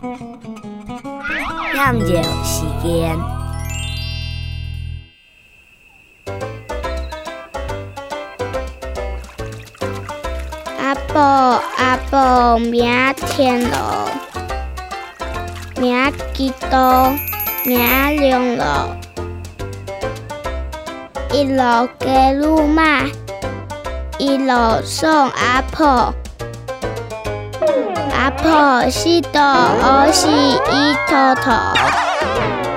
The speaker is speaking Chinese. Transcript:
酿酒时间。阿婆阿婆，明天路，明天道，明天路，一路家女嘛，一路送阿婆。阿婆是多，我是伊头头。